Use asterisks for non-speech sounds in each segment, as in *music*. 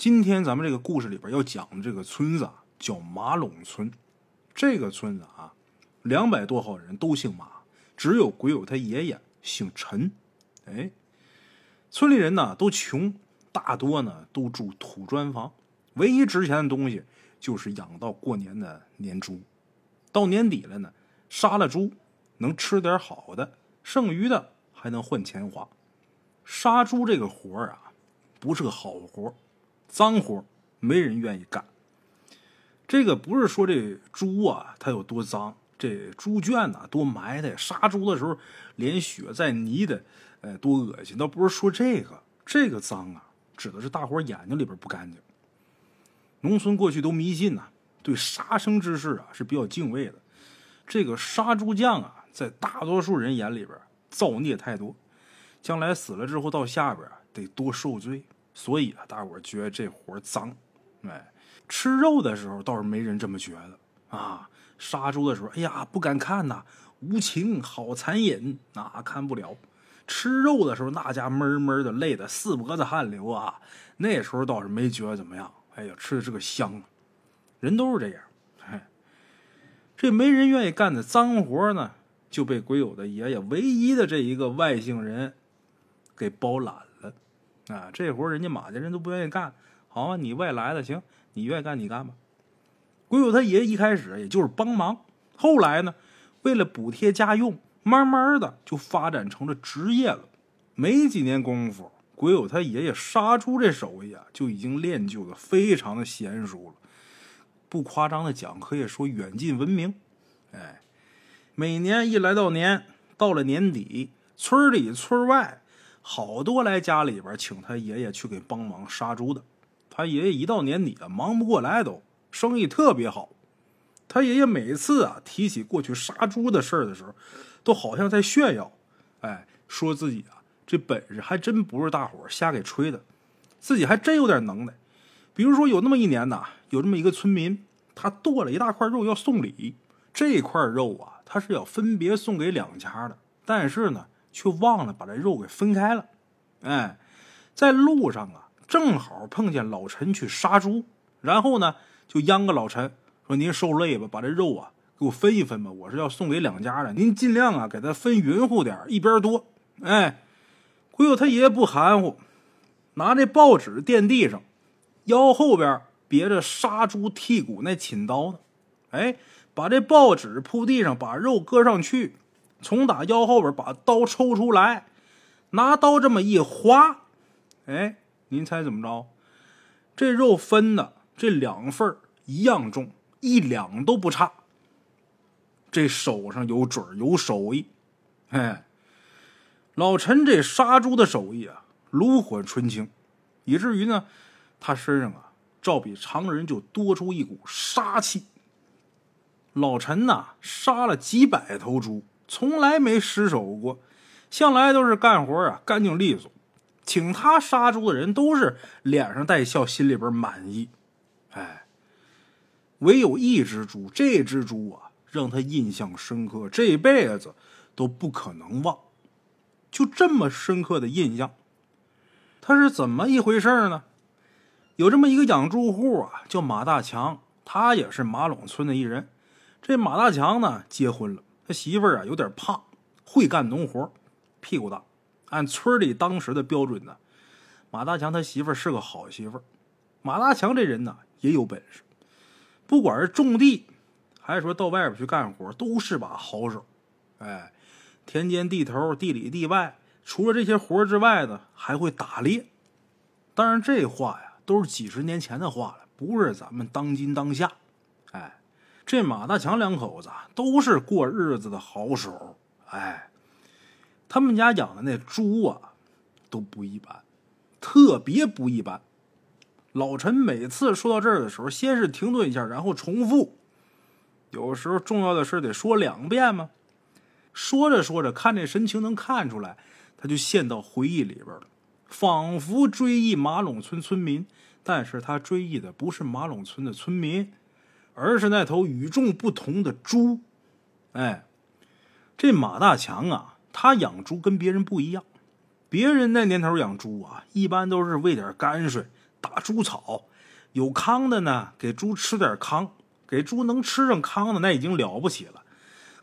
今天咱们这个故事里边要讲的这个村子啊，叫马垄村。这个村子啊，两百多号人都姓马，只有鬼友他爷爷姓陈。哎，村里人呢都穷，大多呢都住土砖房，唯一值钱的东西就是养到过年的年猪。到年底了呢，杀了猪能吃点好的，剩余的还能换钱花。杀猪这个活啊，不是个好活。脏活没人愿意干。这个不是说这猪啊，它有多脏，这猪圈呐多埋汰。杀猪的时候连血带泥的，呃，多恶心。倒不是说这个，这个脏啊，指的是大伙眼睛里边不干净。农村过去都迷信呐，对杀生之事啊是比较敬畏的。这个杀猪匠啊，在大多数人眼里边造孽太多，将来死了之后到下边得多受罪。所以啊，大伙觉得这活脏，哎，吃肉的时候倒是没人这么觉得啊。杀猪的时候，哎呀，不敢看呐，无情，好残忍，那看不了。吃肉的时候，那家闷闷的，累得四脖子汗流啊。那时候倒是没觉得怎么样，哎呀，吃的这个香。人都是这样，哎，这没人愿意干的脏活呢，就被鬼友的爷爷唯一的这一个外姓人给包揽了。啊，这活人家马家人都不愿意干，好啊，你外来的行，你愿意干你干吧。鬼友他爷一开始也就是帮忙，后来呢，为了补贴家用，慢慢的就发展成了职业了。没几年功夫，鬼友他爷爷杀猪这手艺啊，就已经练就的非常的娴熟了。不夸张的讲，可以说远近闻名。哎，每年一来到年，到了年底，村里村外。好多来家里边请他爷爷去给帮忙杀猪的，他爷爷一到年底啊，忙不过来，都生意特别好。他爷爷每次啊提起过去杀猪的事儿的时候，都好像在炫耀，哎，说自己啊这本事还真不是大伙瞎给吹的，自己还真有点能耐。比如说有那么一年呐，有这么一个村民，他剁了一大块肉要送礼，这块肉啊他是要分别送给两家的，但是呢。却忘了把这肉给分开了，哎，在路上啊，正好碰见老陈去杀猪，然后呢，就央个老陈说：“您受累吧，把这肉啊给我分一分吧，我是要送给两家的，您尽量啊给他分匀乎点，一边多。”哎，鬼友他爷爷不含糊，拿这报纸垫地上，腰后边别着杀猪剔骨那寝刀呢，哎，把这报纸铺地上，把肉搁上去。从打腰后边把刀抽出来，拿刀这么一划，哎，您猜怎么着？这肉分的这两份一样重，一两都不差。这手上有准有手艺，哎，老陈这杀猪的手艺啊，炉火纯青，以至于呢，他身上啊，照比常人就多出一股杀气。老陈呐，杀了几百头猪。从来没失手过，向来都是干活啊干净利索。请他杀猪的人都是脸上带笑，心里边满意。哎，唯有一只猪，这只猪啊让他印象深刻，这辈子都不可能忘。就这么深刻的印象，他是怎么一回事呢？有这么一个养猪户啊，叫马大强，他也是马垄村的一人。这马大强呢，结婚了。他媳妇儿啊有点胖，会干农活，屁股大。按村里当时的标准呢，马大强他媳妇儿是个好媳妇儿。马大强这人呢也有本事，不管是种地，还是说到外边去干活，都是把好手。哎，田间地头、地里地外，除了这些活之外呢，还会打猎。当然，这话呀都是几十年前的话了，不是咱们当今当下。哎。这马大强两口子都是过日子的好手，哎，他们家养的那猪啊都不一般，特别不一般。老陈每次说到这儿的时候，先是停顿一下，然后重复。有时候重要的事得说两遍吗？说着说着，看这神情能看出来，他就陷到回忆里边了，仿佛追忆马垄村村民，但是他追忆的不是马垄村的村民。而是那头与众不同的猪，哎，这马大强啊，他养猪跟别人不一样。别人那年头养猪啊，一般都是喂点泔水，打猪草，有糠的呢，给猪吃点糠，给猪能吃上糠的那已经了不起了。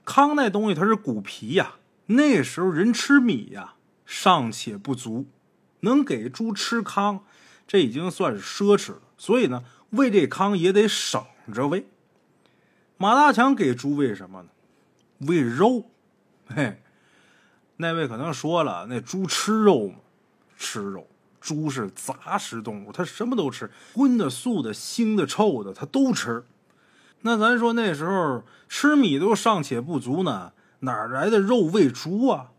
糠那东西它是谷皮呀，那时候人吃米呀尚且不足，能给猪吃糠，这已经算是奢侈了。所以呢，喂这糠也得省你知道喂。马大强给猪喂什么呢？喂肉。嘿，那位可能说了，那猪吃肉吗？吃肉。猪是杂食动物，它什么都吃，荤的、素的、腥的、臭的，它都吃。那咱说那时候吃米都尚且不足呢，哪来的肉喂猪啊？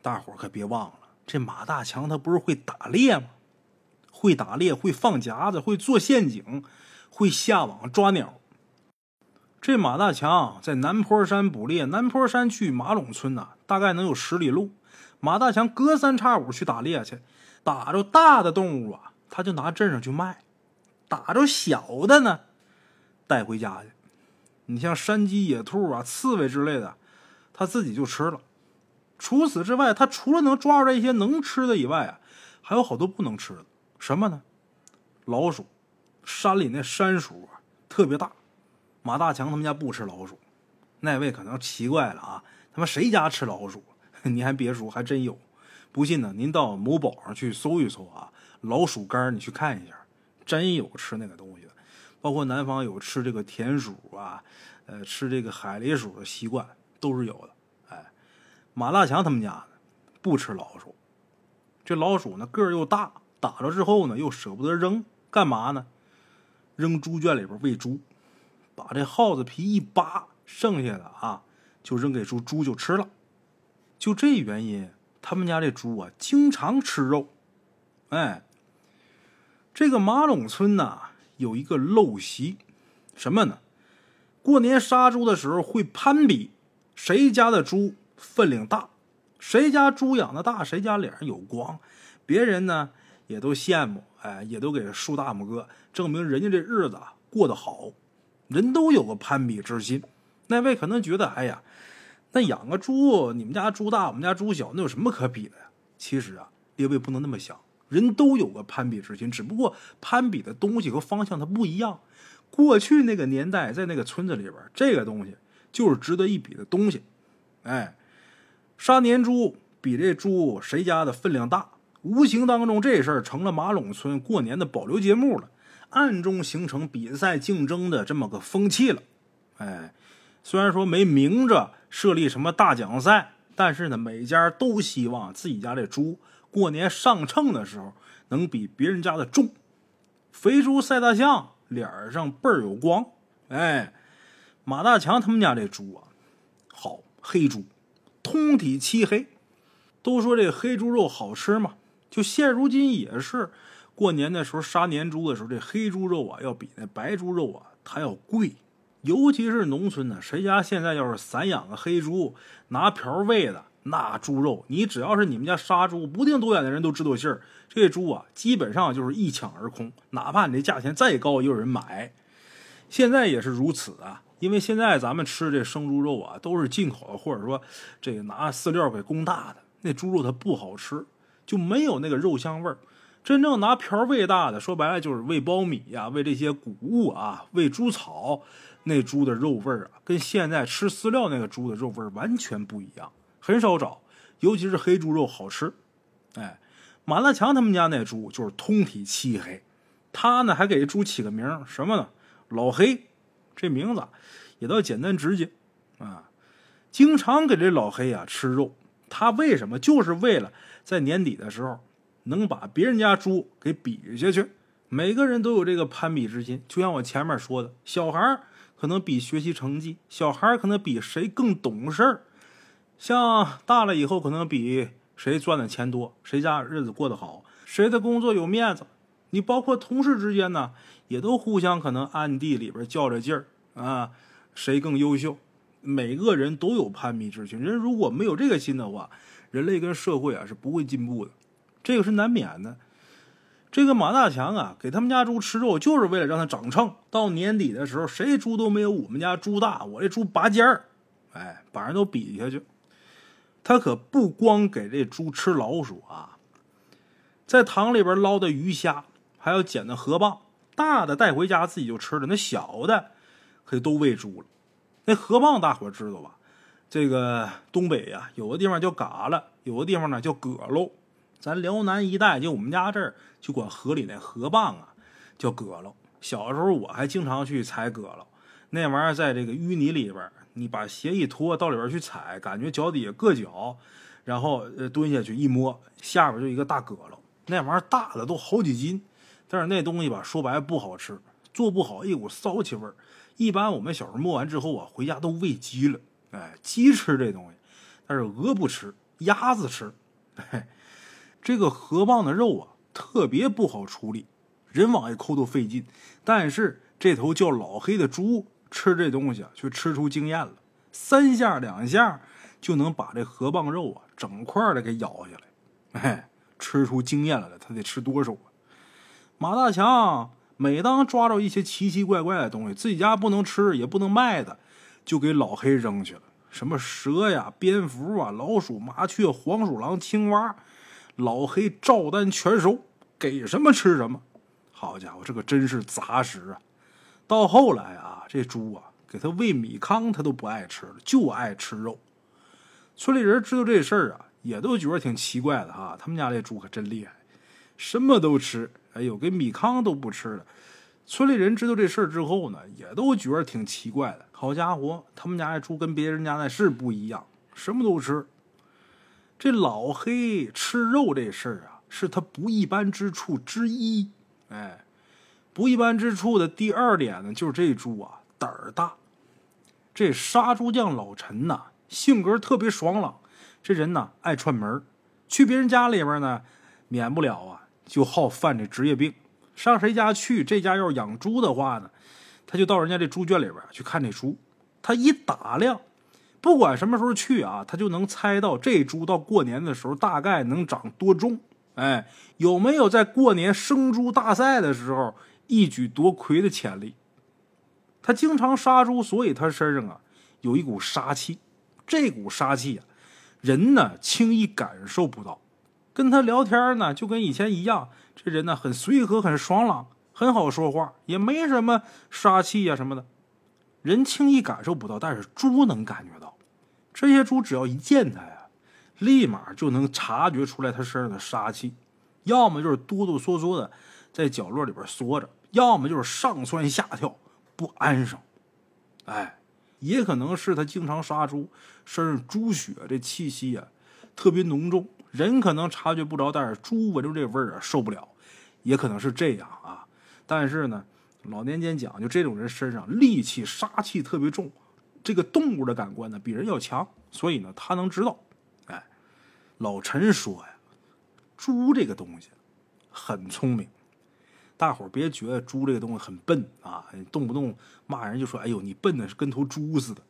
大伙可别忘了，这马大强他不是会打猎吗？会打猎，会放夹子，会做陷阱，会下网抓鸟。这马大强在南坡山捕猎，南坡山去马垄村呐，大概能有十里路。马大强隔三差五去打猎去，打着大的动物啊，他就拿镇上去卖；打着小的呢，带回家去。你像山鸡、野兔啊、刺猬之类的，他自己就吃了。除此之外，他除了能抓着一些能吃的以外啊，还有好多不能吃的。什么呢？老鼠，山里那山鼠啊，特别大。马大强他们家不吃老鼠，那位可能奇怪了啊！他妈谁家吃老鼠？*laughs* 你还别说，还真有。不信呢，您到某宝上去搜一搜啊，老鼠干你去看一下，真有吃那个东西的。包括南方有吃这个田鼠啊，呃，吃这个海狸鼠的习惯都是有的。哎，马大强他们家不吃老鼠，这老鼠呢个儿又大，打了之后呢又舍不得扔，干嘛呢？扔猪圈里边喂猪。把这耗子皮一扒，剩下的啊，就扔给猪，猪就吃了。就这原因，他们家这猪啊，经常吃肉。哎，这个马垄村呐，有一个陋习，什么呢？过年杀猪的时候会攀比，谁家的猪分量大，谁家猪养的大，谁家脸上有光，别人呢也都羡慕，哎，也都给竖大拇哥，证明人家这日子过得好。人都有个攀比之心，那位可能觉得，哎呀，那养个猪，你们家猪大，我们家猪小，那有什么可比的呀？其实啊，列位不能那么想，人都有个攀比之心，只不过攀比的东西和方向它不一样。过去那个年代，在那个村子里边，这个东西就是值得一比的东西。哎，杀年猪，比这猪谁家的分量大，无形当中这事儿成了马垄村过年的保留节目了。暗中形成比赛竞争的这么个风气了，哎，虽然说没明着设立什么大奖赛，但是呢，每家都希望自己家这猪过年上秤的时候能比别人家的重。肥猪赛大象，脸上倍儿有光。哎，马大强他们家这猪啊，好黑猪，通体漆黑。都说这黑猪肉好吃嘛，就现如今也是。过年的时候杀年猪的时候，这黑猪肉啊要比那白猪肉啊它要贵，尤其是农村呢，谁家现在要是散养个黑猪，拿瓢喂的那猪肉，你只要是你们家杀猪不定多远的人都知道信儿，这猪啊基本上就是一抢而空，哪怕你这价钱再高也有人买。现在也是如此啊，因为现在咱们吃这生猪肉啊都是进口的，或者说这个拿饲料给供大的，那猪肉它不好吃，就没有那个肉香味儿。真正拿瓢喂大的，说白了就是喂苞米呀，喂这些谷物啊，喂猪草，那猪的肉味儿啊，跟现在吃饲料那个猪的肉味儿完全不一样，很少找，尤其是黑猪肉好吃。哎，马大强他们家那猪就是通体漆黑，他呢还给猪起个名什么呢？老黑，这名字也倒简单直接啊。经常给这老黑啊吃肉，他为什么？就是为了在年底的时候。能把别人家猪给比下去，每个人都有这个攀比之心。就像我前面说的，小孩可能比学习成绩，小孩可能比谁更懂事儿，像大了以后可能比谁赚的钱多，谁家日子过得好，谁的工作有面子。你包括同事之间呢，也都互相可能暗地里边较着劲儿啊，谁更优秀？每个人都有攀比之心。人如果没有这个心的话，人类跟社会啊是不会进步的。这个是难免的。这个马大强啊，给他们家猪吃肉，就是为了让它长秤。到年底的时候，谁猪都没有我们家猪大。我这猪拔尖儿，哎，把人都比下去。他可不光给这猪吃老鼠啊，在塘里边捞的鱼虾，还要捡的河蚌，大的带回家自己就吃了，那小的可就都喂猪了。那河蚌大伙知道吧？这个东北呀，有的地方叫嘎了，有的地方呢叫蛤喽。咱辽南一带，就我们家这儿，就管河里那河蚌啊叫蛤喽。小时候我还经常去采蛤喽，那玩意儿在这个淤泥里边，你把鞋一脱到里边去踩，感觉脚底下硌脚，然后呃蹲下去一摸，下边就一个大蛤喽，那玩意儿大的都好几斤，但是那东西吧，说白了不好吃，做不好一股骚气味儿。一般我们小时候摸完之后啊，回家都喂鸡了，哎，鸡吃这东西，但是鹅不吃，鸭子吃。嘿，这个河蚌的肉啊，特别不好处理。人往外抠都费劲，但是这头叫老黑的猪吃这东西啊，却吃出经验了，三下两下就能把这河蚌肉啊整块的给咬下来。哎，吃出经验来了，他得吃多少啊？马大强每当抓着一些奇奇怪怪的东西，自己家不能吃也不能卖的，就给老黑扔去了。什么蛇呀、蝙蝠啊、老鼠、麻雀、黄鼠狼、青蛙，老黑照单全收，给什么吃什么。好家伙，这可真是杂食啊！到后来啊，这猪啊，给他喂米糠，他都不爱吃了，就爱吃肉。村里人知道这事儿啊，也都觉得挺奇怪的哈。他们家这猪可真厉害，什么都吃。哎呦，给米糠都不吃了。村里人知道这事儿之后呢，也都觉得挺奇怪的。好家伙，他们家的猪跟别人家那是不一样，什么都吃。这老黑吃肉这事儿啊，是他不一般之处之一。哎，不一般之处的第二点呢，就是这猪啊胆儿大。这杀猪匠老陈呐，性格特别爽朗，这人呢爱串门去别人家里边呢，免不了啊就好犯这职业病。上谁家去，这家要是养猪的话呢，他就到人家这猪圈里边去看这猪。他一打量，不管什么时候去啊，他就能猜到这猪到过年的时候大概能长多重。哎，有没有在过年生猪大赛的时候一举夺魁的潜力？他经常杀猪，所以他身上啊有一股杀气。这股杀气啊，人呢轻易感受不到。跟他聊天呢，就跟以前一样，这人呢很随和，很爽朗，很好说话，也没什么杀气呀什么的。人轻易感受不到，但是猪能感觉到。这些猪只要一见他呀。立马就能察觉出来他身上的杀气，要么就是哆哆嗦嗦的在角落里边缩着，要么就是上蹿下跳不安生。哎，也可能是他经常杀猪，身上猪血这气息啊特别浓重，人可能察觉不着，但是猪闻着这味儿啊受不了，也可能是这样啊。但是呢，老年间讲，就这种人身上戾气杀气特别重，这个动物的感官呢比人要强，所以呢他能知道。哎老陈说呀，猪这个东西很聪明，大伙儿别觉得猪这个东西很笨啊，动不动骂人就说：“哎呦，你笨的是跟头猪似的。”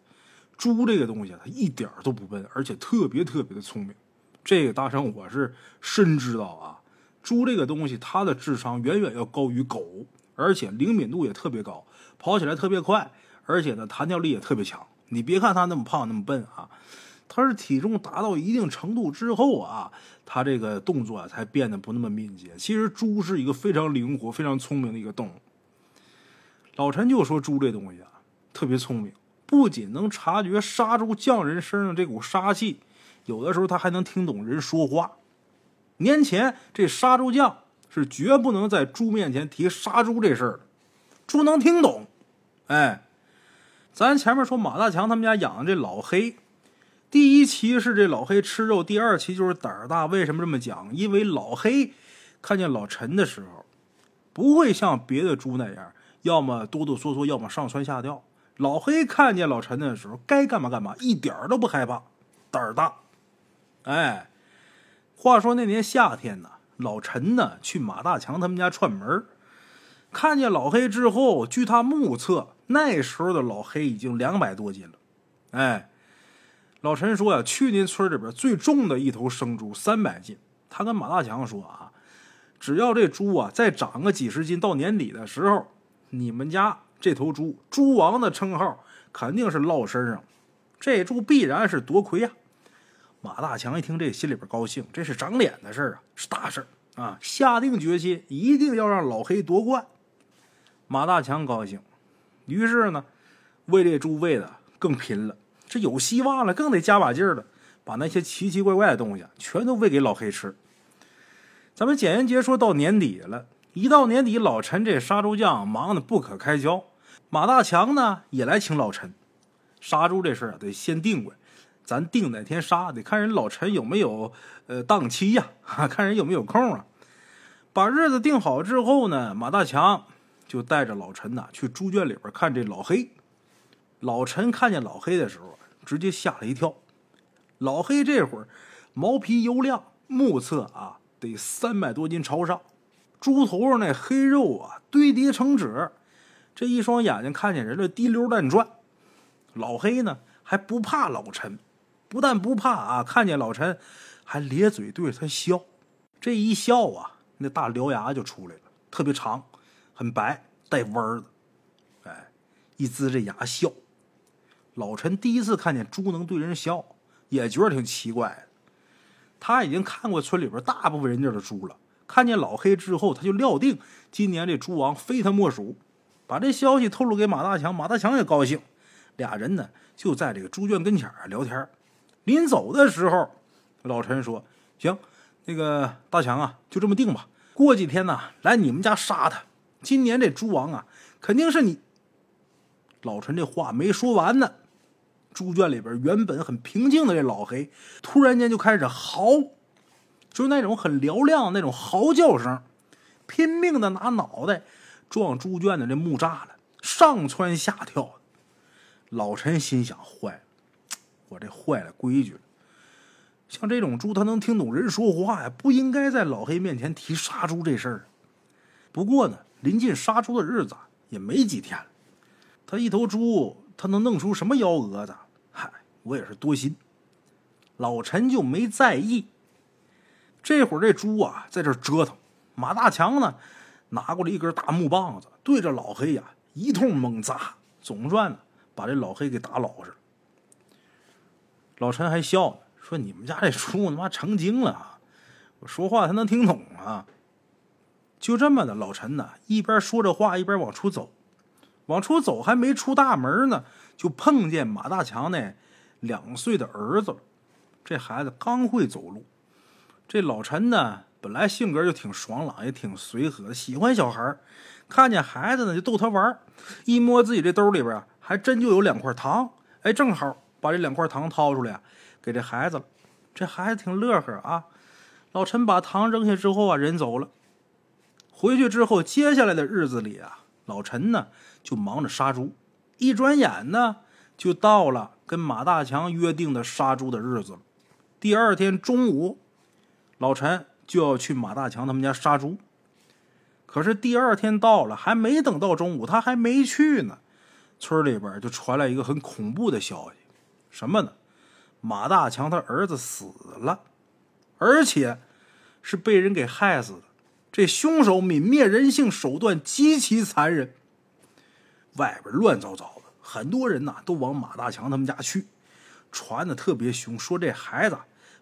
猪这个东西它一点都不笨，而且特别特别的聪明。这个大圣我是深知道啊，猪这个东西它的智商远远要高于狗，而且灵敏度也特别高，跑起来特别快，而且呢弹跳力也特别强。你别看它那么胖那么笨啊。它是体重达到一定程度之后啊，它这个动作啊才变得不那么敏捷。其实猪是一个非常灵活、非常聪明的一个动物。老陈就说猪这东西啊特别聪明，不仅能察觉杀猪匠人身上这股杀气，有的时候他还能听懂人说话。年前这杀猪匠是绝不能在猪面前提杀猪这事儿的，猪能听懂。哎，咱前面说马大强他们家养的这老黑。第一期是这老黑吃肉，第二期就是胆儿大。为什么这么讲？因为老黑看见老陈的时候，不会像别的猪那样，要么哆哆嗦嗦，要么上蹿下跳。老黑看见老陈的时候，该干嘛干嘛，一点都不害怕，胆儿大。哎，话说那年夏天呢，老陈呢去马大强他们家串门，看见老黑之后，据他目测，那时候的老黑已经两百多斤了。哎。老陈说呀，去年村里边最重的一头生猪三百斤。他跟马大强说啊，只要这猪啊再长个几十斤，到年底的时候，你们家这头猪“猪王”的称号肯定是落身上，这猪必然是夺魁呀。马大强一听这，心里边高兴，这是长脸的事啊，是大事啊，下定决心一定要让老黑夺冠。马大强高兴，于是呢，为这猪喂的更拼了。这有希望了，更得加把劲儿了，把那些奇奇怪怪的东西全都喂给老黑吃。咱们简言结说到年底了，一到年底，老陈这杀猪匠忙得不可开交。马大强呢也来请老陈，杀猪这事儿得先定过来，咱定哪天杀得看人老陈有没有呃档期呀，*laughs* 看人有没有空啊。把日子定好之后呢，马大强就带着老陈呐去猪圈里边看这老黑。老陈看见老黑的时候，直接吓了一跳。老黑这会儿毛皮油亮，目测啊得三百多斤朝上，猪头上那黑肉啊堆叠成纸。这一双眼睛看见人了，滴溜乱转。老黑呢还不怕老陈，不但不怕啊，看见老陈还咧嘴对着他笑。这一笑啊，那大獠牙就出来了，特别长，很白，带弯儿的。哎，一呲这牙笑。老陈第一次看见猪能对人笑，也觉得挺奇怪的。他已经看过村里边大部分人家的猪了，看见老黑之后，他就料定今年这猪王非他莫属。把这消息透露给马大强，马大强也高兴。俩人呢就在这个猪圈跟前啊聊天儿。临走的时候，老陈说：“行，那个大强啊，就这么定吧。过几天呢来你们家杀他。今年这猪王啊，肯定是你。”老陈这话没说完呢，猪圈里边原本很平静的这老黑，突然间就开始嚎，就是那种很嘹亮那种嚎叫声，拼命的拿脑袋。撞猪圈的这木栅栏，上蹿下跳。老陈心想：坏了，我这坏了规矩了。像这种猪，它能听懂人说话呀，不应该在老黑面前提杀猪这事儿。不过呢，临近杀猪的日子也没几天了。他一头猪，他能弄出什么幺蛾子？嗨，我也是多心。老陈就没在意。这会儿这猪啊，在这折腾。马大强呢？拿过来一根大木棒子，对着老黑呀一通猛砸，总算把这老黑给打老实了。老陈还笑呢，说：“你们家这猪他妈成精了啊！我说话他能听懂啊！”就这么的，老陈呢一边说着话，一边往出走。往出走还没出大门呢，就碰见马大强那两岁的儿子。这孩子刚会走路，这老陈呢。本来性格就挺爽朗，也挺随和的，喜欢小孩看见孩子呢，就逗他玩一摸自己这兜里边，还真就有两块糖。哎，正好把这两块糖掏出来，给这孩子了。这孩子挺乐呵啊。老陈把糖扔下之后啊，人走了。回去之后，接下来的日子里啊，老陈呢就忙着杀猪。一转眼呢，就到了跟马大强约定的杀猪的日子了。第二天中午，老陈。就要去马大强他们家杀猪，可是第二天到了，还没等到中午，他还没去呢，村里边就传来一个很恐怖的消息，什么呢？马大强他儿子死了，而且是被人给害死的。这凶手泯灭人性手段极其残忍，外边乱糟糟的，很多人呐都往马大强他们家去，传的特别凶，说这孩子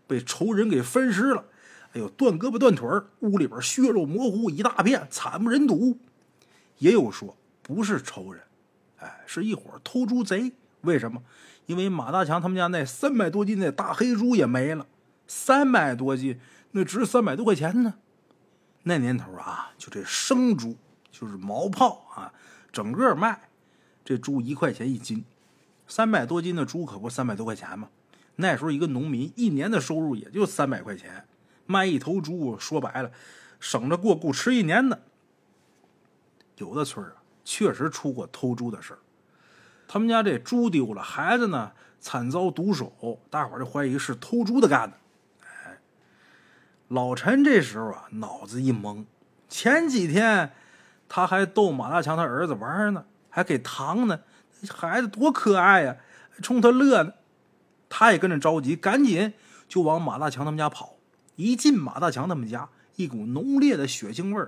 被仇人给分尸了。哎呦，断胳膊断腿，屋里边血肉模糊一大片，惨不忍睹。也有说不是仇人，哎，是一伙偷猪贼。为什么？因为马大强他们家那三百多斤的大黑猪也没了。三百多斤，那值三百多块钱呢。那年头啊，就这生猪，就是毛泡啊，整个卖，这猪一块钱一斤。三百多斤的猪可不三百多块钱吗？那时候一个农民一年的收入也就三百块钱。卖一头猪，说白了，省着过够吃一年的。有的村啊，确实出过偷猪的事儿。他们家这猪丢了，孩子呢惨遭毒手，大伙儿就怀疑是偷猪的干的。哎，老陈这时候啊，脑子一懵。前几天他还逗马大强他儿子玩呢，还给糖呢，孩子多可爱呀，冲他乐呢。他也跟着着急，赶紧就往马大强他们家跑。一进马大强他们家，一股浓烈的血腥味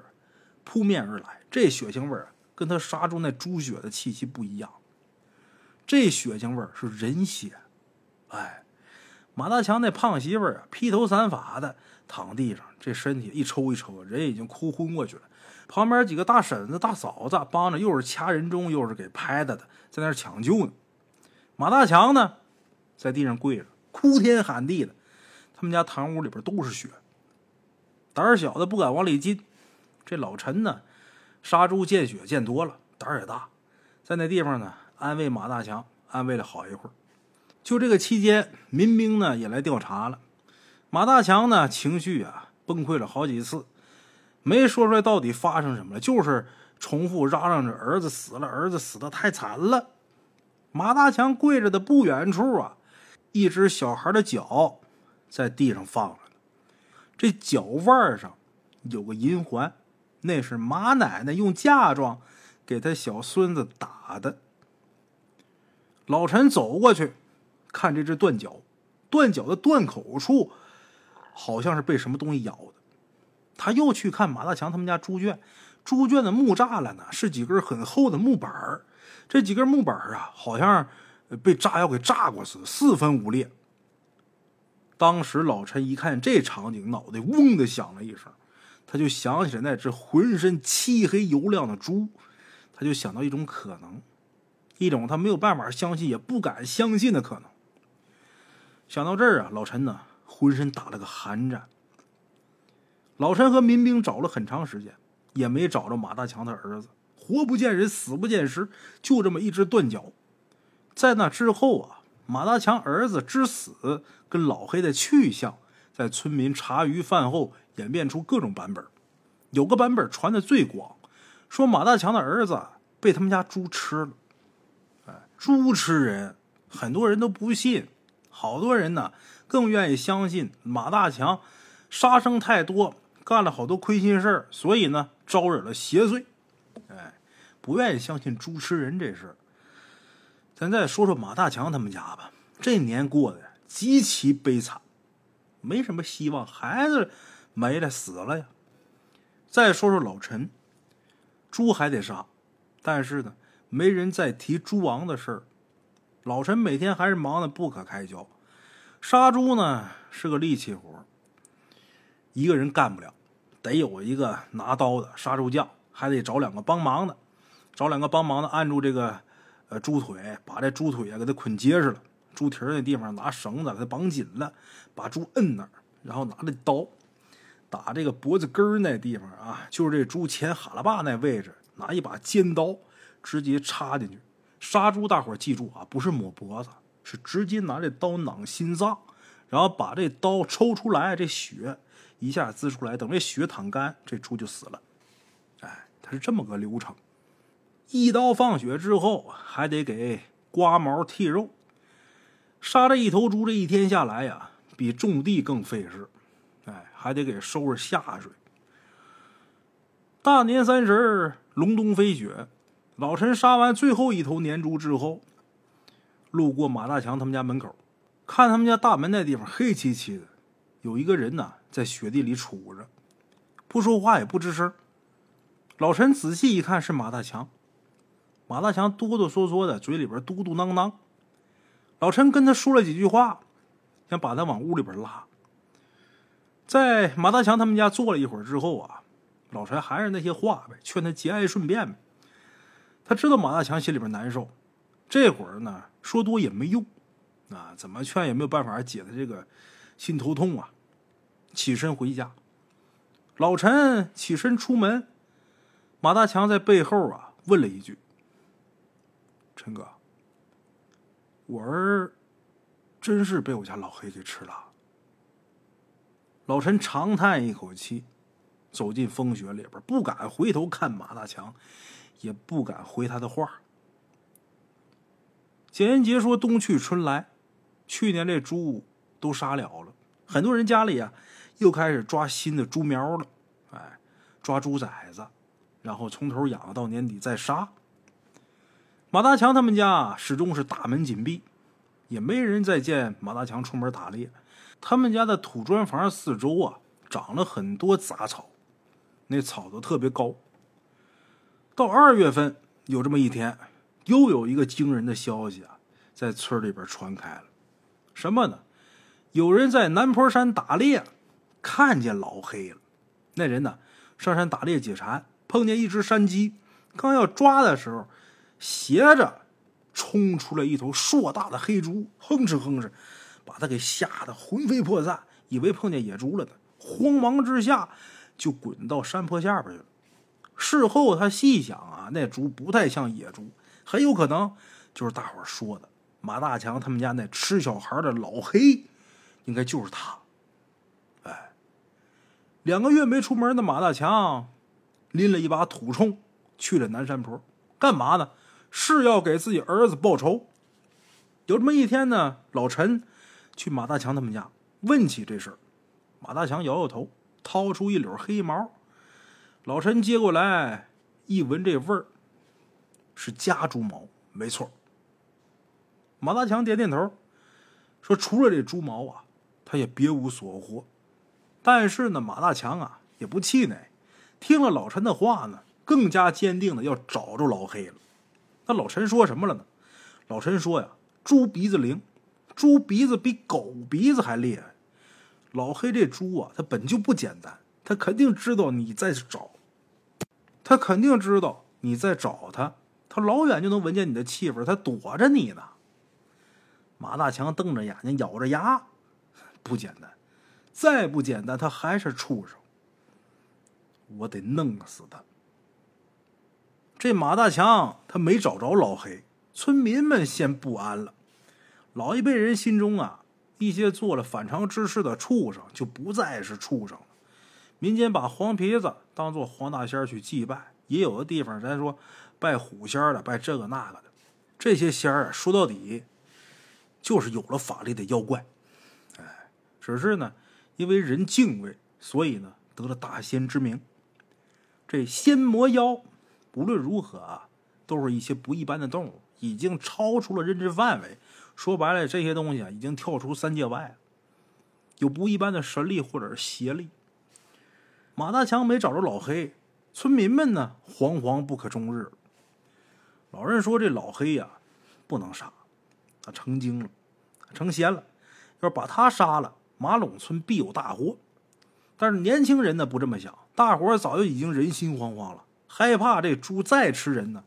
扑面而来。这血腥味跟他杀猪那猪血的气息不一样，这血腥味儿是人血。哎，马大强那胖媳妇儿啊，披头散发的躺地上，这身体一抽一抽，人已经哭昏过去了。旁边几个大婶子、大嫂子帮着，又是掐人中，又是给拍的的，在那抢救呢。马大强呢，在地上跪着，哭天喊地的。他们家堂屋里边都是血，胆小的不敢往里进。这老陈呢，杀猪见血见多了，胆儿也大，在那地方呢安慰马大强，安慰了好一会儿。就这个期间，民兵呢也来调查了。马大强呢情绪啊崩溃了好几次，没说出来到底发生什么了，就是重复嚷嚷着儿子死了，儿子死的太惨了。马大强跪着的不远处啊，一只小孩的脚在地上放着，这脚腕上有个银环，那是马奶奶用嫁妆给他小孙子打的。老陈走过去。看这只断脚，断脚的断口处，好像是被什么东西咬的。他又去看马大强他们家猪圈，猪圈的木栅栏呢是几根很厚的木板儿，这几根木板儿啊，好像被炸药给炸过似的，四分五裂。当时老陈一看这场景，脑袋嗡的响了一声，他就想起了那只浑身漆黑油亮的猪，他就想到一种可能，一种他没有办法相信也不敢相信的可能。想到这儿啊，老陈呢浑身打了个寒战。老陈和民兵找了很长时间，也没找着马大强的儿子，活不见人，死不见尸，就这么一只断脚。在那之后啊，马大强儿子之死跟老黑的去向，在村民茶余饭后演变出各种版本。有个版本传的最广，说马大强的儿子被他们家猪吃了。猪吃人，很多人都不信。好多人呢，更愿意相信马大强杀生太多，干了好多亏心事儿，所以呢招惹了邪祟。哎，不愿意相信猪吃人这事儿。咱再说说马大强他们家吧，这年过得极其悲惨，没什么希望，孩子没了死了呀。再说说老陈，猪还得杀，但是呢，没人再提猪王的事儿。老陈每天还是忙得不可开交，杀猪呢是个力气活，一个人干不了，得有一个拿刀的杀猪匠，还得找两个帮忙的，找两个帮忙的按住这个呃猪腿，把这猪腿啊给它捆结实了，猪蹄儿那地方拿绳子给它绑紧了，把猪摁那儿，然后拿着刀打这个脖子根儿那地方啊，就是这猪前哈喇巴那位置，拿一把尖刀直接插进去。杀猪，大伙儿记住啊，不是抹脖子，是直接拿这刀攮心脏，然后把这刀抽出来，这血一下滋出来，等这血淌干，这猪就死了。哎，它是这么个流程。一刀放血之后，还得给刮毛剔肉。杀这一头猪，这一天下来呀，比种地更费事。哎，还得给收拾下水。大年三十隆冬飞雪。老陈杀完最后一头年猪之后，路过马大强他们家门口，看他们家大门那地方黑漆漆的，有一个人呢在雪地里杵着，不说话也不吱声。老陈仔细一看是马大强，马大强哆哆嗦嗦的，嘴里边嘟嘟囔囔。老陈跟他说了几句话，想把他往屋里边拉。在马大强他们家坐了一会儿之后啊，老陈还是那些话呗，劝他节哀顺变呗。他知道马大强心里边难受，这会儿呢说多也没用，啊，怎么劝也没有办法解他这个心头痛啊。起身回家，老陈起身出门，马大强在背后啊问了一句：“陈哥，我儿真是被我家老黑给吃了？”老陈长叹一口气，走进风雪里边，不敢回头看马大强。也不敢回他的话。简言杰说：“冬去春来，去年这猪都杀了了，很多人家里啊又开始抓新的猪苗了，哎，抓猪崽子，然后从头养到年底再杀。马大强他们家始终是大门紧闭，也没人再见马大强出门打猎。他们家的土砖房四周啊长了很多杂草，那草都特别高。”到二月份，有这么一天，又有一个惊人的消息啊，在村里边传开了。什么呢？有人在南坡山打猎，看见老黑了。那人呢，上山打猎解馋，碰见一只山鸡，刚要抓的时候，斜着冲出来一头硕大的黑猪，哼哧哼哧，把他给吓得魂飞魄散，以为碰见野猪了呢。慌忙之下就滚到山坡下边去了。事后他细想啊，那猪不太像野猪，很有可能就是大伙说的马大强他们家那吃小孩的老黑，应该就是他。哎，两个月没出门的马大强拎了一把土铳去了南山坡，干嘛呢？是要给自己儿子报仇。有这么一天呢，老陈去马大强他们家问起这事儿。马大强摇摇头，掏出一绺黑毛。老陈接过来一闻，这味儿是家猪毛，没错。马大强点点头，说：“除了这猪毛啊，他也别无所获。”但是呢，马大强啊也不气馁，听了老陈的话呢，更加坚定的要找着老黑了。那老陈说什么了呢？老陈说呀：“猪鼻子灵，猪鼻子比狗鼻子还厉害。”老黑这猪啊，他本就不简单，他肯定知道你在找，他肯定知道你在找他，他老远就能闻见你的气味，他躲着你呢。马大强瞪着眼睛，咬着牙，不简单，再不简单，他还是畜生。我得弄死他。这马大强他没找着老黑，村民们先不安了，老一辈人心中啊。一些做了反常之事的畜生就不再是畜生了。民间把黄皮子当做黄大仙去祭拜，也有的地方咱说拜虎仙的，拜这个那个的。这些仙儿啊，说到底就是有了法力的妖怪。哎，只是呢，因为人敬畏，所以呢得了大仙之名。这仙魔妖，无论如何啊，都是一些不一般的动物，已经超出了认知范围。说白了，这些东西啊，已经跳出三界外了，有不一般的神力或者是邪力。马大强没找着老黑，村民们呢惶惶不可终日。老人说：“这老黑呀，不能杀，他成精了，成仙了。要是把他杀了，马陇村必有大祸。”但是年轻人呢不这么想，大伙早就已经人心惶惶了，害怕这猪再吃人呢。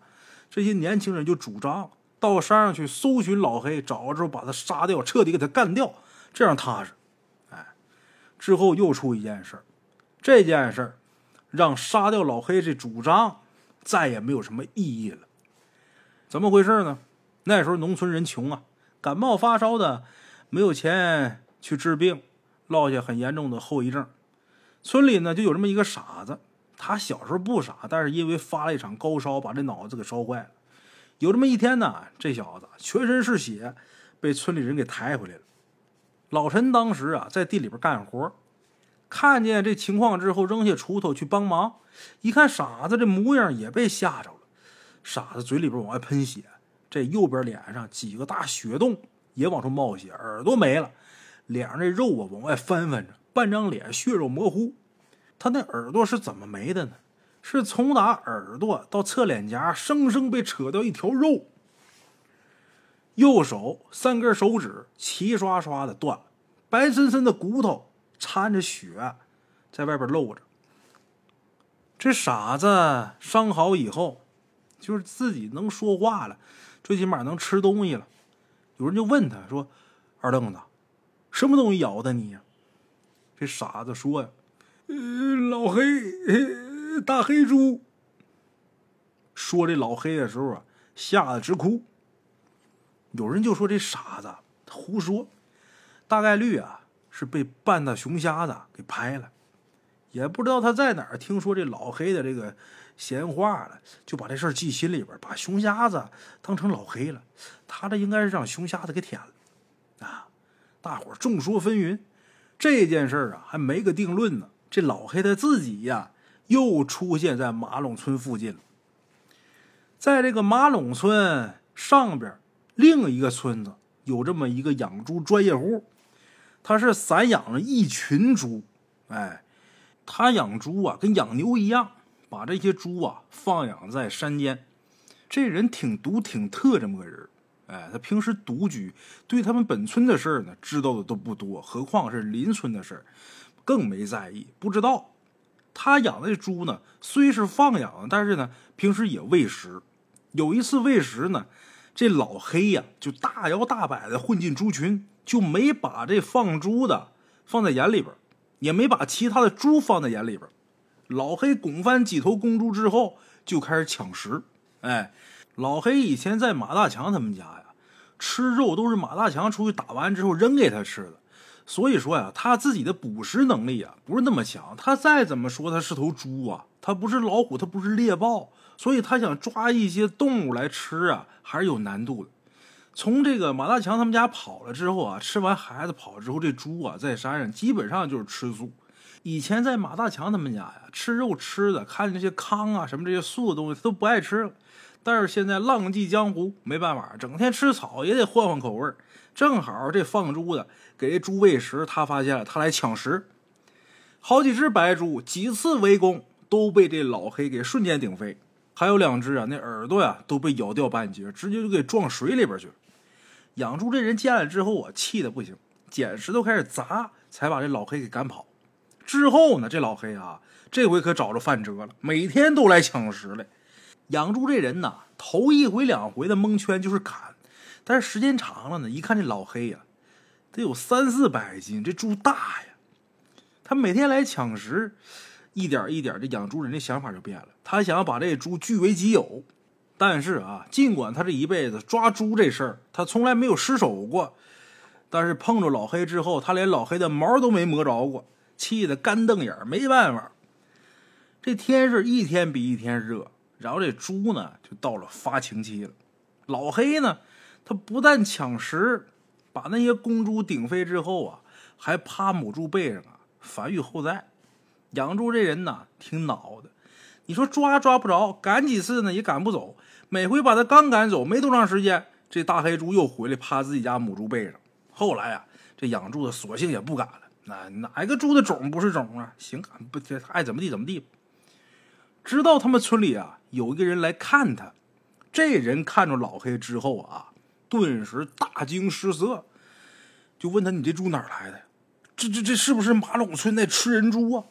这些年轻人就主张。到山上去搜寻老黑，找着之后把他杀掉，彻底给他干掉，这样踏实。哎，之后又出一件事这件事让杀掉老黑这主张再也没有什么意义了。怎么回事呢？那时候农村人穷啊，感冒发烧的没有钱去治病，落下很严重的后遗症。村里呢就有这么一个傻子，他小时候不傻，但是因为发了一场高烧，把这脑子给烧坏了。有这么一天呢，这小子全身是血，被村里人给抬回来了。老陈当时啊在地里边干活，看见这情况之后，扔下锄头去帮忙。一看傻子这模样，也被吓着了。傻子嘴里边往外喷血，这右边脸上几个大血洞也往出冒血，耳朵没了，脸上这肉啊往外翻翻着，半张脸血肉模糊。他那耳朵是怎么没的呢？是从打耳朵到侧脸颊，生生被扯掉一条肉。右手三根手指齐刷刷的断了，白森森的骨头掺着血，在外边露着。这傻子伤好以后，就是自己能说话了，最起码能吃东西了。有人就问他说：“二愣子，什么东西咬的你呀？”这傻子说：“呀，呃，老黑。”大黑猪说：“这老黑的时候啊，吓得直哭。有人就说这傻子胡说，大概率啊是被半大熊瞎子给拍了。也不知道他在哪儿听说这老黑的这个闲话了，就把这事儿记心里边，把熊瞎子当成老黑了。他这应该是让熊瞎子给舔了啊！大伙众说纷纭，这件事啊还没个定论呢。这老黑他自己呀。”又出现在马陇村附近了。在这个马陇村上边，另一个村子有这么一个养猪专业户，他是散养了一群猪。哎，他养猪啊，跟养牛一样，把这些猪啊放养在山间。这人挺独挺特，这么个人。哎，他平时独居，对他们本村的事儿呢，知道的都不多，何况是邻村的事儿，更没在意，不知道。他养的猪呢，虽是放养，但是呢，平时也喂食。有一次喂食呢，这老黑呀，就大摇大摆的混进猪群，就没把这放猪的放在眼里边，也没把其他的猪放在眼里边。老黑拱翻几头公猪之后，就开始抢食。哎，老黑以前在马大强他们家呀。吃肉都是马大强出去打完之后扔给他吃的，所以说呀，他自己的捕食能力啊不是那么强。他再怎么说，他是头猪啊，他不是老虎，他不是猎豹，所以他想抓一些动物来吃啊，还是有难度的。从这个马大强他们家跑了之后啊，吃完孩子跑之后，这猪啊在山上基本上就是吃素。以前在马大强他们家呀，吃肉吃的，看这些糠啊什么这些素的东西，他都不爱吃。但是现在浪迹江湖，没办法，整天吃草也得换换口味儿正好这放猪的给这猪喂食，他发现了，他来抢食。好几只白猪几次围攻都被这老黑给瞬间顶飞，还有两只啊，那耳朵呀都被咬掉半截，直接就给撞水里边去了。养猪这人见了之后啊，气的不行，捡石头开始砸，才把这老黑给赶跑。之后呢，这老黑啊，这回可找着饭辙了，每天都来抢食来。养猪这人呐，头一回两回的蒙圈就是砍，但是时间长了呢，一看这老黑呀，得有三四百斤，这猪大呀。他每天来抢食，一点一点，这养猪人的想法就变了。他想要把这猪据为己有，但是啊，尽管他这一辈子抓猪这事儿，他从来没有失手过，但是碰着老黑之后，他连老黑的毛都没摸着过，气得干瞪眼，没办法。这天是一天比一天热。然后这猪呢，就到了发情期了。老黑呢，他不但抢食，把那些公猪顶飞之后啊，还趴母猪背上啊，繁育后代。养猪这人呢，挺恼的。你说抓抓不着，赶几次呢也赶不走。每回把他刚赶走，没多长时间，这大黑猪又回来趴自己家母猪背上。后来啊，这养猪的索性也不赶了。那哪个猪的种不是种啊？行，不爱怎么地怎么地。直到他们村里啊有一个人来看他，这人看着老黑之后啊，顿时大惊失色，就问他：“你这猪哪来的？这这这是不是马垄村那吃人猪啊？”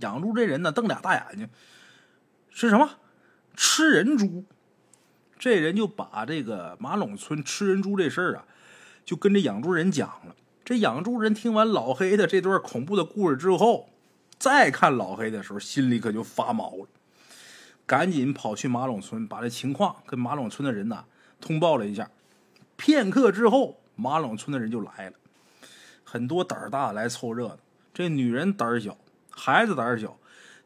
养猪这人呢瞪俩大眼睛，是什么？吃人猪？这人就把这个马垄村吃人猪这事儿啊，就跟这养猪人讲了。这养猪人听完老黑的这段恐怖的故事之后。再看老黑的时候，心里可就发毛了，赶紧跑去马垄村，把这情况跟马垄村的人呐通报了一下。片刻之后，马垄村的人就来了，很多胆儿大来凑热闹。这女人胆儿小，孩子胆儿小，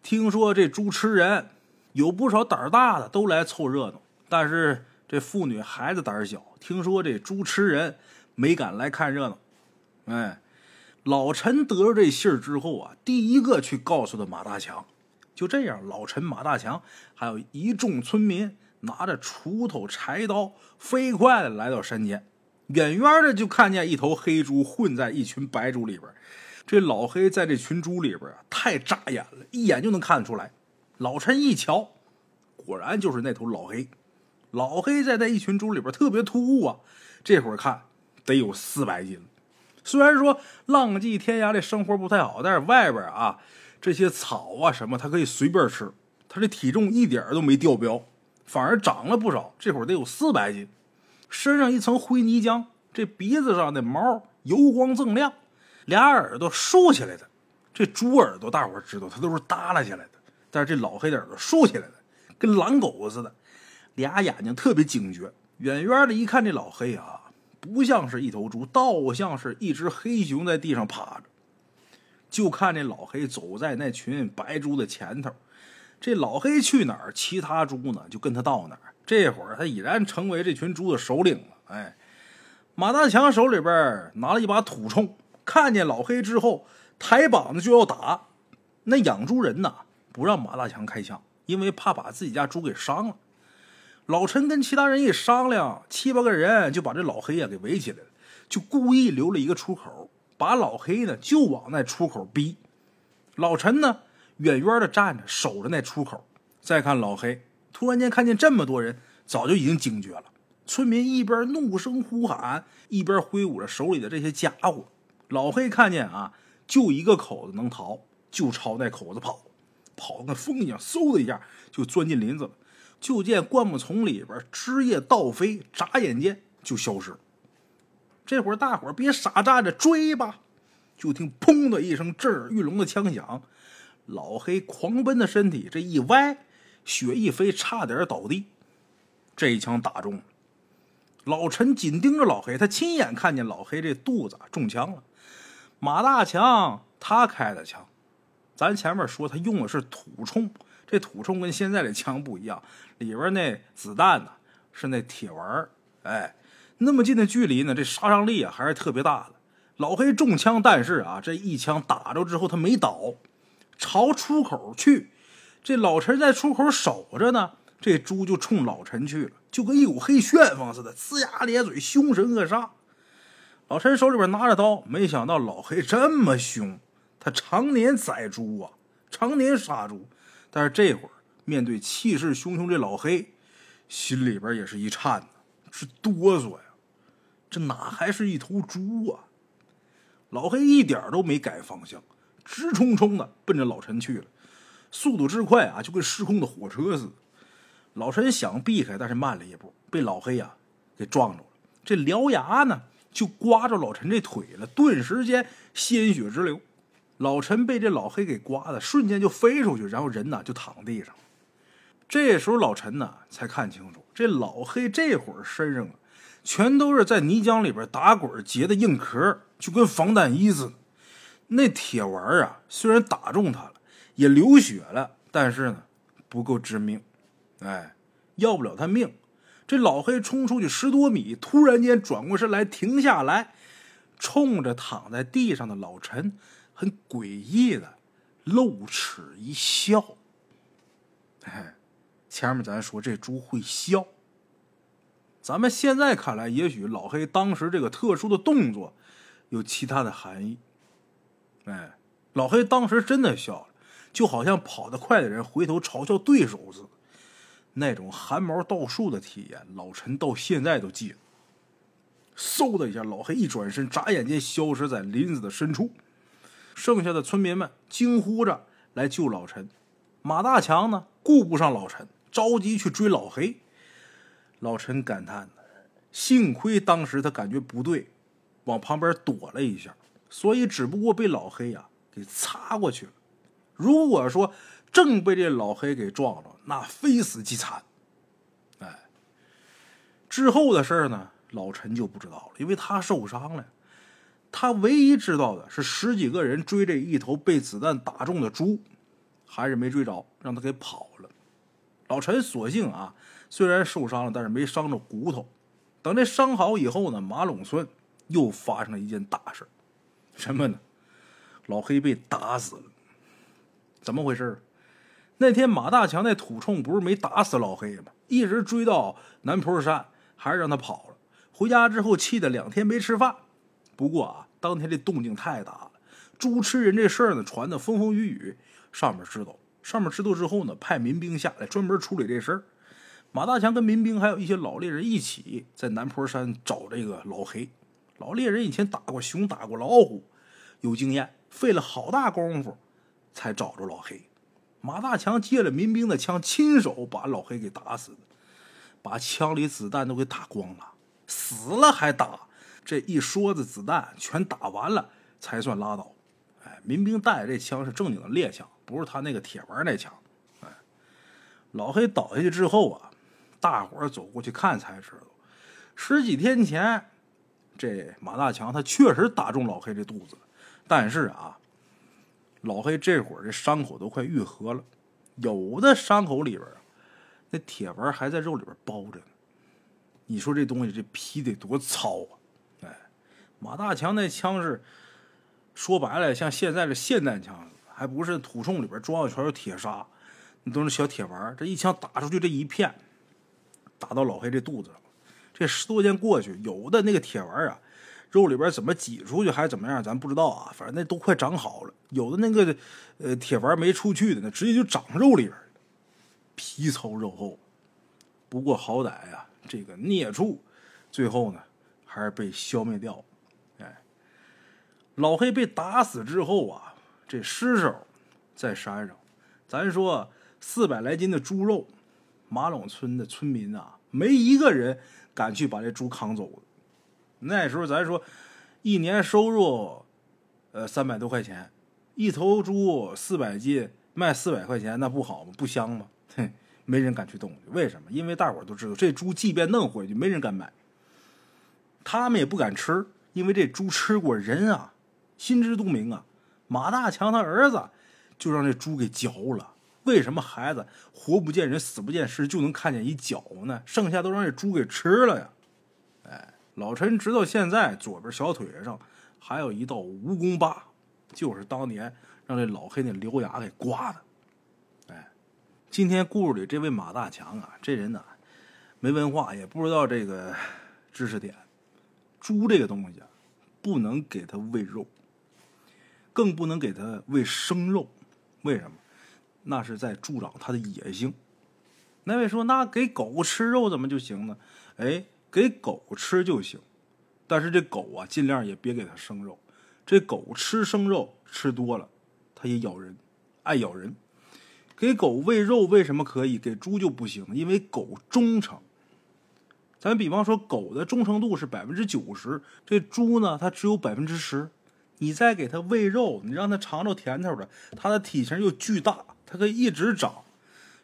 听说这猪吃人，有不少胆儿大的都来凑热闹。但是这妇女孩子胆儿小，听说这猪吃人，没敢来看热闹。哎。老陈得了这信儿之后啊，第一个去告诉的马大强。就这样，老陈、马大强还有一众村民拿着锄头、柴刀，飞快的来到山间。远远的就看见一头黑猪混在一群白猪里边。这老黑在这群猪里边啊，太扎眼了，一眼就能看得出来。老陈一瞧，果然就是那头老黑。老黑在那一群猪里边特别突兀啊，这会儿看得有四百斤。虽然说浪迹天涯的生活不太好，但是外边啊这些草啊什么，他可以随便吃。他这体重一点都没掉标，反而长了不少。这会儿得有四百斤，身上一层灰泥浆，这鼻子上的毛油光锃亮，俩耳朵竖起来的。这猪耳朵大伙知道，它都是耷拉下来的，但是这老黑的耳朵竖起来的，跟狼狗似的，俩眼睛特别警觉。远远的一看，这老黑啊。不像是一头猪，倒像是一只黑熊在地上趴着。就看这老黑走在那群白猪的前头，这老黑去哪儿，其他猪呢就跟他到哪儿。这会儿他已然成为这群猪的首领了。哎，马大强手里边拿了一把土铳，看见老黑之后，抬膀子就要打。那养猪人呐，不让马大强开枪，因为怕把自己家猪给伤了。老陈跟其他人一商量，七八个人就把这老黑呀给围起来了，就故意留了一个出口，把老黑呢就往那出口逼。老陈呢远远的站着守着那出口，再看老黑，突然间看见这么多人，早就已经警觉了，村民一边怒声呼喊，一边挥舞着手里的这些家伙。老黑看见啊，就一个口子能逃，就朝那口子跑，跑得跟风一样，嗖的一下就钻进林子了。就见灌木丛里边枝叶倒飞，眨眼间就消失了。这会儿大伙儿别傻站着，追吧！就听“砰”的一声震耳欲聋的枪响，老黑狂奔的身体这一歪，血一飞，差点倒地。这一枪打中。老陈紧盯着老黑，他亲眼看见老黑这肚子中枪了。马大强他开的枪，咱前面说他用的是土铳，这土铳跟现在的枪不一样，里边那子弹呢是那铁丸哎。那么近的距离呢，这杀伤力啊还是特别大的。老黑中枪，但是啊，这一枪打着之后他没倒，朝出口去。这老陈在出口守着呢，这猪就冲老陈去了，就跟一股黑旋风似的，呲牙咧嘴，凶神恶煞。老陈手里边拿着刀，没想到老黑这么凶，他常年宰猪啊，常年杀猪，但是这会儿面对气势汹汹这老黑，心里边也是一颤，是哆嗦呀。这哪还是一头猪啊！老黑一点都没改方向，直冲冲的奔着老陈去了，速度之快啊，就跟失控的火车似的。老陈想避开，但是慢了一步，被老黑呀给撞着了。这獠牙呢，就刮着老陈这腿了，顿时间鲜血直流。老陈被这老黑给刮的，瞬间就飞出去，然后人呢就躺地上。这时候老陈呢才看清楚，这老黑这会儿身上啊。全都是在泥浆里边打滚结的硬壳，就跟防弹衣似的。那铁丸啊，虽然打中他了，也流血了，但是呢，不够致命，哎，要不了他命。这老黑冲出去十多米，突然间转过身来，停下来，冲着躺在地上的老陈，很诡异的露齿一笑。哎，前面咱说这猪会笑。咱们现在看来，也许老黑当时这个特殊的动作有其他的含义。哎，老黑当时真的笑了，就好像跑得快的人回头嘲笑对手似的，那种汗毛倒竖的体验，老陈到现在都记得。嗖的一下，老黑一转身，眨眼间消失在林子的深处。剩下的村民们惊呼着来救老陈。马大强呢，顾不上老陈，着急去追老黑。老陈感叹：“幸亏当时他感觉不对，往旁边躲了一下，所以只不过被老黑呀给擦过去了。如果说正被这老黑给撞着，那非死即残。哎，之后的事呢，老陈就不知道了，因为他受伤了。他唯一知道的是，十几个人追这一头被子弹打中的猪，还是没追着，让他给跑了。老陈索性啊。”虽然受伤了，但是没伤着骨头。等这伤好以后呢，马垄村又发生了一件大事什么呢？老黑被打死了。怎么回事？那天马大强那土铳不是没打死老黑吗？一直追到南坡山，还是让他跑了。回家之后气得两天没吃饭。不过啊，当天这动静太大了，猪吃人这事儿呢传的风风雨雨，上面知道，上面知道之后呢，派民兵下来专门处理这事儿。马大强跟民兵还有一些老猎人一起在南坡山找这个老黑。老猎人以前打过熊、打过老虎，有经验，费了好大功夫才找着老黑。马大强借了民兵的枪，亲手把老黑给打死的，把枪里子弹都给打光了，死了还打，这一梭子子弹全打完了才算拉倒。哎，民兵带的这枪是正经的猎枪，不是他那个铁丸那枪。哎，老黑倒下去之后啊。大伙儿走过去看才知道，十几天前，这马大强他确实打中老黑这肚子。但是啊，老黑这会儿这伤口都快愈合了，有的伤口里边，那铁丸还在肉里边包着呢。你说这东西这皮得多糙啊！哎，马大强那枪是说白了像现在的霰弹枪，还不是土铳里边装的全是铁砂，那都是小铁丸。这一枪打出去，这一片。打到老黑这肚子上，这十多天过去，有的那个铁丸啊，肉里边怎么挤出去还是怎么样，咱不知道啊。反正那都快长好了，有的那个呃铁丸没出去的，那直接就长肉里边皮糙肉厚。不过好歹呀，这个孽畜最后呢还是被消灭掉了。哎，老黑被打死之后啊，这尸首在山上，咱说四百来斤的猪肉，马垄村的村民啊，没一个人敢去把这猪扛走。那时候咱说一年收入呃三百多块钱，一头猪四百斤卖四百块钱，那不好吗？不香吗？*laughs* 哼。没人敢去动为什么？因为大伙都知道，这猪即便弄回去，没人敢买。他们也不敢吃，因为这猪吃过人啊，心知肚明啊。马大强他儿子就让这猪给嚼了。为什么孩子活不见人，死不见尸，就能看见一脚呢？剩下都让这猪给吃了呀！哎，老陈直到现在左边小腿上还有一道蜈蚣疤，就是当年让这老黑那獠牙给刮的。哎今天故事里这位马大强啊，这人呢没文化，也不知道这个知识点。猪这个东西啊，不能给它喂肉，更不能给它喂生肉。为什么？那是在助长它的野性。那位说，那给狗吃肉怎么就行呢？哎，给狗吃就行，但是这狗啊，尽量也别给它生肉。这狗吃生肉吃多了，它也咬人，爱咬人。给狗喂肉为什么可以，给猪就不行？因为狗忠诚。咱比方说，狗的忠诚度是百分之九十，这猪呢，它只有百分之十。你再给它喂肉，你让它尝着甜头的，它的体型又巨大，它可以一直长。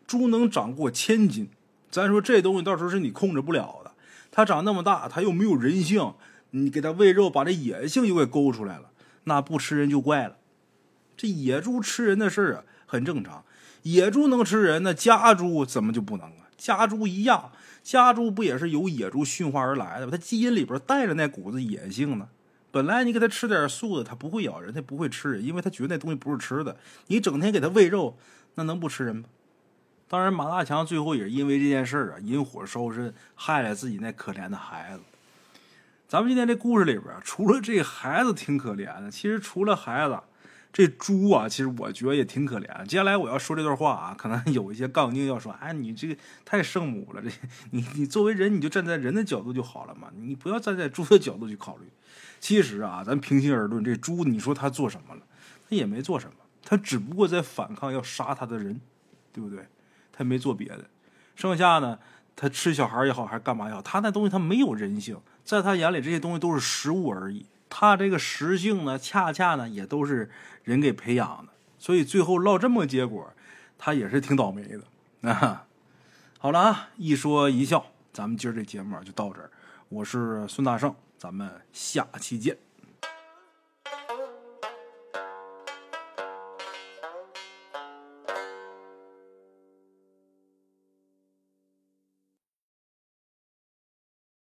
猪能长过千斤，咱说这东西到时候是你控制不了的。它长那么大，它又没有人性，你给它喂肉，把这野性又给勾出来了，那不吃人就怪了。这野猪吃人的事儿啊，很正常。野猪能吃人，那家猪怎么就不能啊？家猪一样，家猪不也是由野猪驯化而来的吗？它基因里边带着那股子野性呢。本来你给它吃点素的，它不会咬人，它不会吃人，因为它觉得那东西不是吃的。你整天给它喂肉，那能不吃人吗？当然，马大强最后也是因为这件事啊，引火烧身，害了自己那可怜的孩子。咱们今天这故事里边，除了这孩子挺可怜的，其实除了孩子。这猪啊，其实我觉得也挺可怜。接下来我要说这段话啊，可能 *laughs* 有一些杠精要说：“哎，你这个太圣母了，这你你作为人，你就站在人的角度就好了嘛，你不要站在猪的角度去考虑。”其实啊，咱平心而论，这猪你说它做什么了？它也没做什么，他只不过在反抗要杀他的人，对不对？他没做别的。剩下呢，他吃小孩也好，还是干嘛也好，他那东西他没有人性，在他眼里这些东西都是食物而已。他这个食性呢，恰恰呢也都是人给培养的，所以最后落这么结果，他也是挺倒霉的啊。好了啊，一说一笑，咱们今儿这节目就到这儿。我是孙大圣，咱们下期见。